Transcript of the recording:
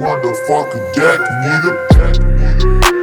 motherfucking deck, nigga. Deck, nigga.